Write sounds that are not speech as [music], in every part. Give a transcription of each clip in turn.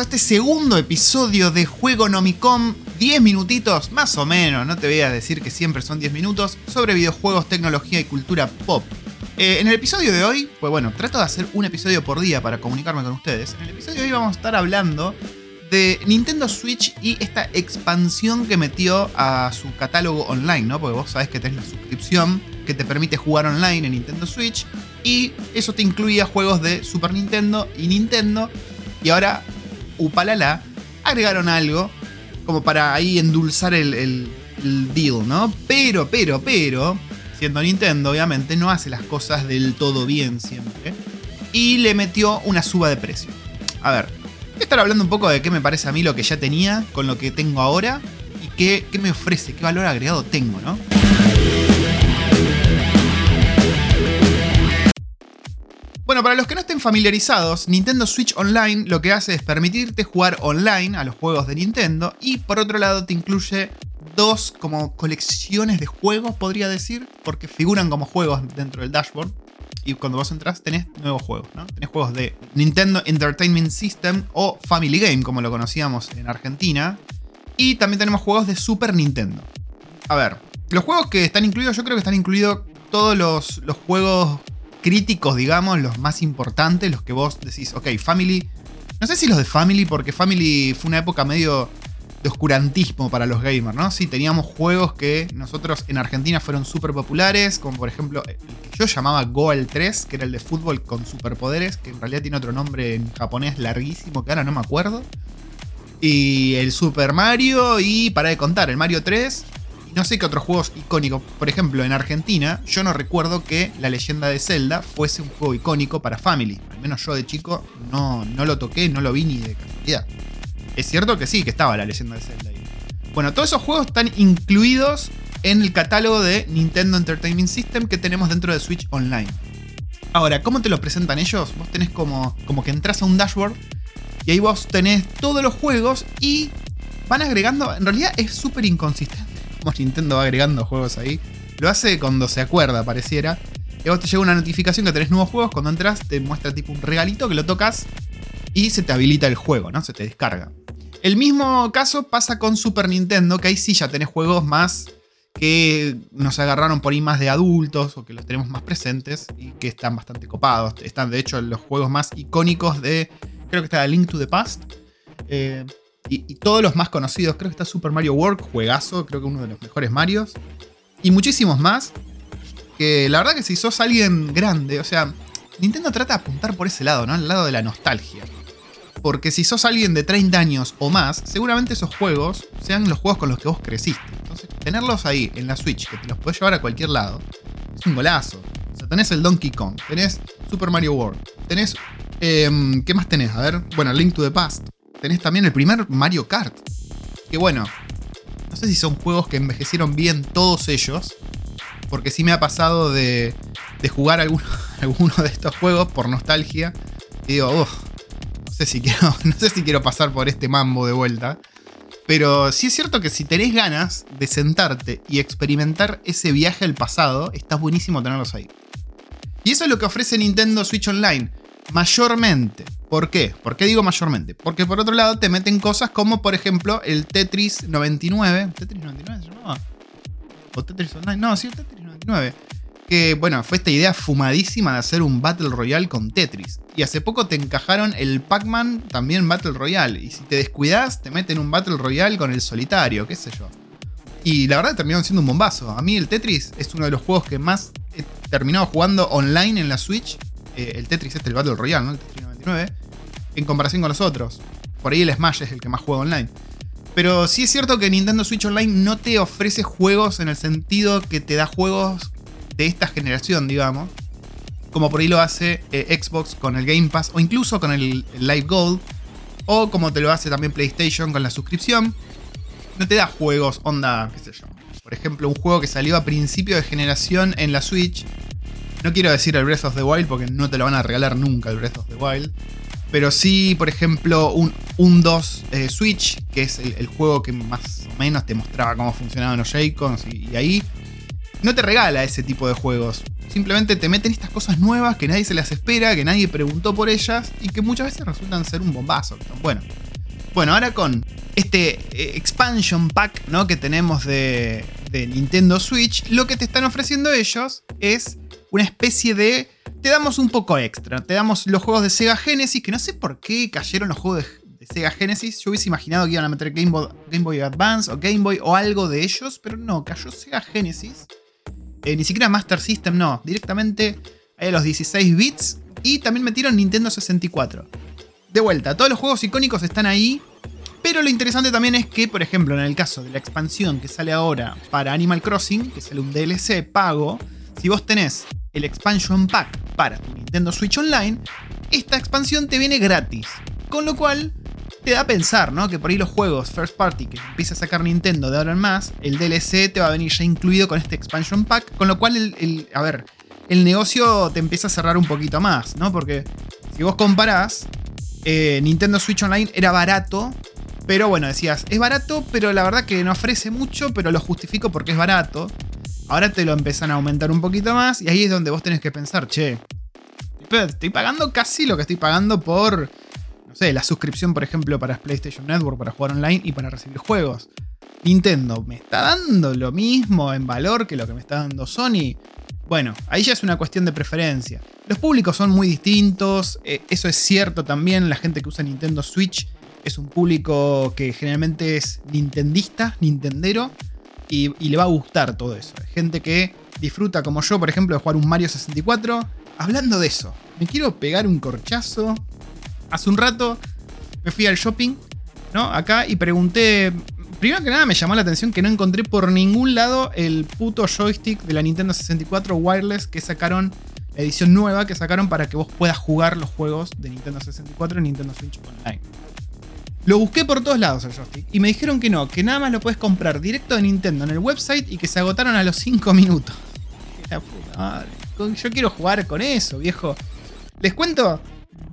a este segundo episodio de Juego Nomicom. 10 minutitos, más o menos, no te voy a decir que siempre son 10 minutos, sobre videojuegos, tecnología y cultura pop. Eh, en el episodio de hoy, pues bueno, trato de hacer un episodio por día para comunicarme con ustedes. En el episodio de hoy vamos a estar hablando de Nintendo Switch y esta expansión que metió a su catálogo online, ¿no? Porque vos sabés que tenés la suscripción que te permite jugar online en Nintendo Switch y eso te incluía juegos de Super Nintendo y Nintendo. Y ahora upalala, agregaron algo como para ahí endulzar el, deal, ¿no? Pero, pero, pero, siendo Nintendo, obviamente, no hace las cosas del todo bien siempre. Y le metió una suba de precio. A ver, voy a estar hablando un poco de qué me parece a mí lo que ya tenía con lo que tengo ahora y qué, qué me ofrece, qué valor agregado tengo, ¿no? Para los que no estén familiarizados, Nintendo Switch Online lo que hace es permitirte jugar online a los juegos de Nintendo y por otro lado te incluye dos como colecciones de juegos, podría decir, porque figuran como juegos dentro del dashboard. Y cuando vos entras tenés nuevos juegos, ¿no? Tenés juegos de Nintendo Entertainment System o Family Game, como lo conocíamos en Argentina. Y también tenemos juegos de Super Nintendo. A ver, los juegos que están incluidos, yo creo que están incluidos todos los, los juegos críticos, digamos, los más importantes, los que vos decís, ok, Family. No sé si los de Family, porque Family fue una época medio de oscurantismo para los gamers, ¿no? Sí, teníamos juegos que nosotros en Argentina fueron súper populares, como por ejemplo que yo llamaba Goal 3, que era el de fútbol con superpoderes, que en realidad tiene otro nombre en japonés larguísimo que ahora no me acuerdo. Y el Super Mario y para de contar, el Mario 3 no sé qué otros juegos icónicos. Por ejemplo, en Argentina, yo no recuerdo que La leyenda de Zelda fuese un juego icónico para Family. Al menos yo de chico no, no lo toqué, no lo vi ni de casualidad. Es cierto que sí, que estaba La leyenda de Zelda ahí. Bueno, todos esos juegos están incluidos en el catálogo de Nintendo Entertainment System que tenemos dentro de Switch Online. Ahora, ¿cómo te lo presentan ellos? Vos tenés como, como que entras a un dashboard y ahí vos tenés todos los juegos y van agregando. En realidad es súper inconsistente [laughs] Nintendo va agregando juegos ahí. Lo hace cuando se acuerda, pareciera. Y vos te llega una notificación que tenés nuevos juegos. Cuando entras, te muestra tipo un regalito que lo tocas y se te habilita el juego, ¿no? Se te descarga. El mismo caso pasa con Super Nintendo, que ahí sí ya tenés juegos más que nos agarraron por ahí más de adultos o que los tenemos más presentes y que están bastante copados. Están de hecho los juegos más icónicos de, creo que está Link to the Past, eh, y, todos los más conocidos. Creo que está Super Mario World, juegazo, creo que uno de los mejores Marios. Y muchísimos más. Que la verdad que si sos alguien grande, o sea, Nintendo trata de apuntar por ese lado, ¿no? Al lado de la nostalgia. Porque si sos alguien de 30 años o más, seguramente esos juegos sean los juegos con los que vos creciste. Entonces, tenerlos ahí en la Switch, que te los puedes llevar a cualquier lado, es un golazo. O sea, tenés el Donkey Kong, tenés Super Mario World, tenés. Em, ¿Qué más tenés? A ver, bueno, Link to the Past tenés también el primer Mario Kart. Que bueno, no sé si son juegos que envejecieron bien todos ellos. Porque sí me ha pasado de, de jugar alguno, [laughs] de estos juegos por nostalgia. Y digo, no, sé si quiero, [laughs] no sé si quiero pasar por este mambo de vuelta. Pero sí es cierto que si tenés ganas de sentarte y experimentar ese viaje al pasado, está buenísimo tenerlos ahí. Y eso es lo que ofrece Nintendo Switch Online. Mayormente. ¿Por qué? ¿Por qué digo mayormente? Porque por otro lado te meten cosas como, por ejemplo, el Tetris 99. ¿Tetris 99 se llamaba? ¿O Tetris Online? No, sí, Tetris 99. Que, bueno, fue esta idea fumadísima de hacer un Battle Royale con Tetris. Y hace poco te encajaron el Pac-Man también Battle Royale. Y si te descuidas, te meten un Battle Royale con el solitario, qué sé yo. Y la verdad terminaron siendo un bombazo. A mí el Tetris es uno de los juegos que más he terminado jugando online en la Switch. Eh, el Tetris este, el Battle Royale, ¿no? El Tetris 99 en comparación con los otros. Por ahí el Smash es el que más juega online. Pero sí es cierto que Nintendo Switch Online no te ofrece juegos en el sentido que te da juegos de esta generación, digamos. Como por ahí lo hace eh, Xbox con el Game Pass o incluso con el, Live Gold. O como te lo hace también PlayStation con la suscripción. No te da juegos onda, qué sé yo. Por ejemplo, un juego que salió a principio de generación en la Switch. No quiero decir el Breath of the Wild porque no te lo van a regalar nunca el Breath of the Wild. Pero sí, por ejemplo, un, un 2 eh, Switch, que es el, juego que más o menos te mostraba cómo funcionaban los Joy-Cons y, ahí no te regala ese tipo de juegos. Simplemente te meten estas cosas nuevas que nadie se las espera, que nadie preguntó por ellas y que muchas veces resultan ser un bombazo. Bueno, Bueno, ahora con este eh, expansion pack ¿no? que tenemos de Nintendo Switch, lo que te están ofreciendo ellos es una especie de... Te damos un poco extra, te damos los juegos de Sega Genesis, que no sé por qué cayeron los juegos de, Sega Genesis. Yo hubiese imaginado que iban a meter Game Boy, Game Boy Advance o Game Boy o algo de ellos, pero no, cayó Sega Genesis. Eh, ni siquiera Master System, no, directamente a los 16 bits y también metieron Nintendo 64. De vuelta, todos los juegos icónicos están ahí. Pero lo interesante también es que, por ejemplo, en el caso de la expansión que sale ahora para Animal Crossing, que sale un DLC pago, si vos tenés el expansion pack para tu Nintendo Switch Online, esta expansión te viene gratis. Con lo cual, te da a pensar, ¿no? Que por ahí los juegos first party que empieza a sacar Nintendo de ahora en más, el DLC te va a venir ya incluido con este expansion pack. Con lo cual, el, a ver, el negocio te empieza a cerrar un poquito más, ¿no? Porque si vos comparás, eh, Nintendo Switch Online era barato, pero bueno, decías, es barato, pero la verdad que no ofrece mucho, pero lo justifico porque es barato. Ahora te lo empiezan a aumentar un poquito más y ahí es donde vos tenés que pensar, che, estoy pagando casi lo que estoy pagando por, no sé, la suscripción, por ejemplo, para PlayStation Network, para jugar online y para recibir juegos. Nintendo, ¿me está dando lo mismo en valor que lo que me está dando Sony? Bueno, ahí ya es una cuestión de preferencia. Los públicos son muy distintos, eh, eso es cierto también, la gente que usa Nintendo Switch es un público que generalmente es nintendista, nintendero, y, le va a gustar todo eso. Hay gente que disfruta, como yo, por ejemplo, de jugar un Mario 64. Hablando de eso, me quiero pegar un corchazo. Hace un rato me fui al shopping, ¿no? Acá y pregunté. Primero que nada me llamó la atención que no encontré por ningún lado el puto joystick de la Nintendo 64 wireless que sacaron, la edición nueva que sacaron para que vos puedas jugar los juegos de Nintendo 64 en Nintendo Switch Online. Lo busqué por todos lados el joystick y me dijeron que no, que nada más lo puedes comprar directo de Nintendo en el website y que se agotaron a los 5 minutos. [laughs] Yo quiero jugar con eso, viejo. Les cuento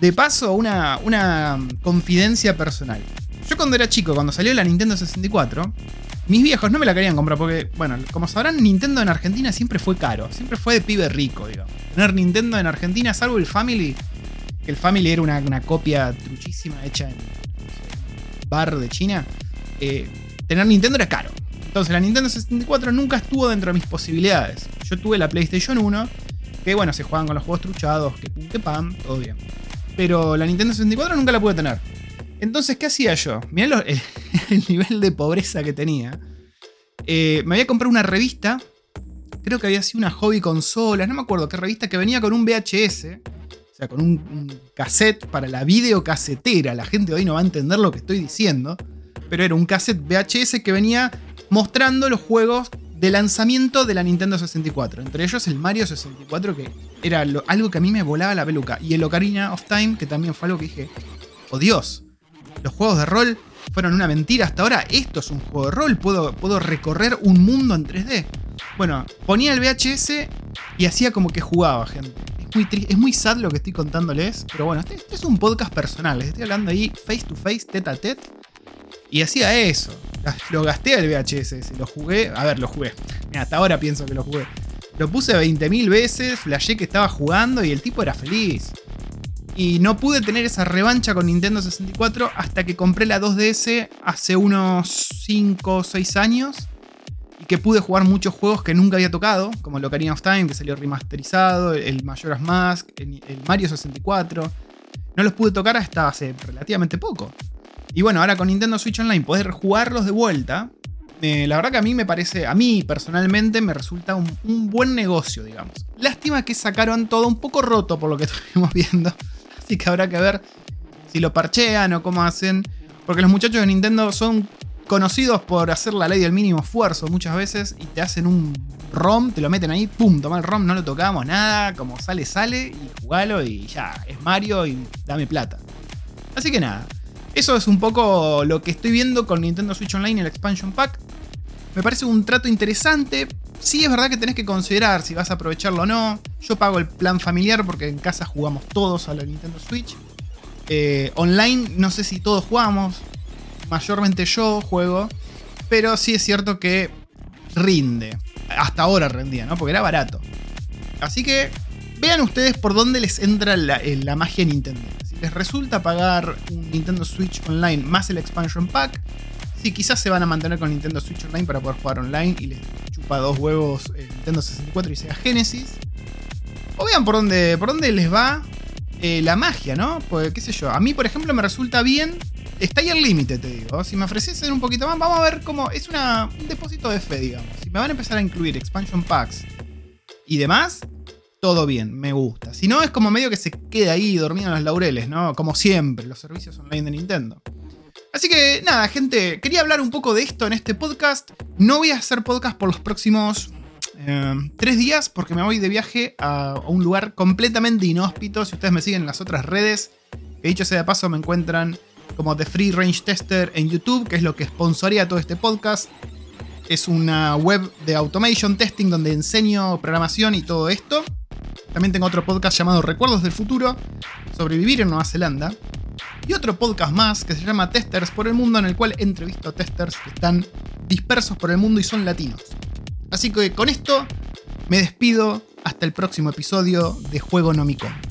de paso una, una confidencia personal. Yo cuando era chico, cuando salió la Nintendo 64, mis viejos no me la querían comprar porque, bueno, como sabrán, Nintendo en Argentina siempre fue caro, siempre fue de pibe rico, digamos. Tener Nintendo en Argentina, salvo el Family, que el Family era una, una copia truchísima hecha en bar de China, eh, tener Nintendo era caro. Entonces la Nintendo 64 nunca estuvo dentro de mis posibilidades. Yo tuve la PlayStation 1, que bueno, se juegan con los juegos truchados, que pum, que pam, todo bien. Pero la Nintendo 64 nunca la pude tener. Entonces, ¿qué hacía yo? Mirá [laughs] el, nivel de pobreza que tenía. Eh, me había comprado una revista, creo que había sido una hobby consolas, no me acuerdo qué revista, que venía con un VHS sea, con un, cassette para la videocasetera. La gente hoy no va a entender lo que estoy diciendo. Pero era un cassette VHS que venía mostrando los juegos de lanzamiento de la Nintendo 64. Entre ellos el Mario 64, que era algo que a mí me volaba la peluca. Y el Ocarina of Time, que también fue algo que dije, oh Dios, los juegos de rol fueron una mentira hasta ahora. Esto es un juego de rol, puedo, puedo recorrer un mundo en 3D. Bueno, ponía el VHS y hacía como que jugaba, gente es muy sad lo que estoy contándoles, pero bueno, este, este, es un podcast personal, les estoy hablando ahí face to face, tete a tete. Y hacía eso. Lo gasté al VHS, lo jugué. A ver, lo jugué. hasta ahora pienso que lo jugué. Lo puse 20.000 veces, flashé que estaba jugando y el tipo era feliz. Y no pude tener esa revancha con Nintendo 64 hasta que compré la 2DS hace unos 5 o 6 años que pude jugar muchos juegos que nunca había tocado, como el Ocarina of Time, que salió remasterizado, el Majora's Mask, el, Mario 64. No los pude tocar hasta hace relativamente poco. Y bueno, ahora con Nintendo Switch Online poder jugarlos de vuelta, eh, la verdad que a mí me parece, a mí personalmente me resulta un, un, buen negocio, digamos. Lástima que sacaron todo un poco roto por lo que [laughs] estuvimos viendo. Así que habrá que ver si lo parchean o cómo hacen. Porque los muchachos de Nintendo son conocidos por hacer la ley del mínimo esfuerzo muchas veces y te hacen un ROM, te lo meten ahí, pum, toma el ROM, no lo tocamos nada, como sale, sale y jugalo y ya, es Mario y dame plata. Así que nada, eso es un poco lo que estoy viendo con Nintendo Switch Online y el Expansion Pack. Me parece un trato interesante. Sí es verdad que tenés que considerar si vas a aprovecharlo o no. Yo pago el plan familiar porque en casa jugamos todos a la Nintendo Switch. Eh, online no sé si todos jugamos mayormente yo juego, pero sí es cierto que rinde. Hasta ahora rendía, ¿no? Porque era barato. Así que vean ustedes por dónde les entra la, eh, magia Nintendo. les resulta pagar un Nintendo Switch Online más el expansion pack, sí, quizás se van a mantener con Nintendo Switch Online para poder jugar online y les chupa dos huevos Nintendo 64 y Sega Genesis. O vean por dónde, por dónde les va eh, la magia, ¿no? Pues qué sé yo, a mí por ejemplo me resulta bien, está ahí el límite, te digo. Si me ofreciesen un poquito más, vamos a ver cómo, es un depósito de fe, digamos. Si me van a empezar a incluir expansion packs y demás, todo bien, me gusta. Si no, es como medio que se queda ahí dormido en los laureles, ¿no? Como siempre, los servicios online de Nintendo. Así que nada, gente, quería hablar un poco de esto en este podcast. No voy a hacer podcast por los próximos eh, tres días porque me voy de viaje a, un lugar completamente inhóspito. Si ustedes me siguen en las otras redes, que dicho sea de paso, me encuentran como The Free Range Tester en YouTube, que es lo que sponsoría todo este podcast. Es una web de automation testing donde enseño programación y todo esto. También tengo otro podcast llamado Recuerdos del Futuro, sobre vivir en Nueva Zelanda. Y otro podcast más que se llama Testers por el Mundo, en el cual entrevisto a testers que están dispersos por el mundo y son latinos. Así que con esto me despido hasta el próximo episodio de Juego Nomicon.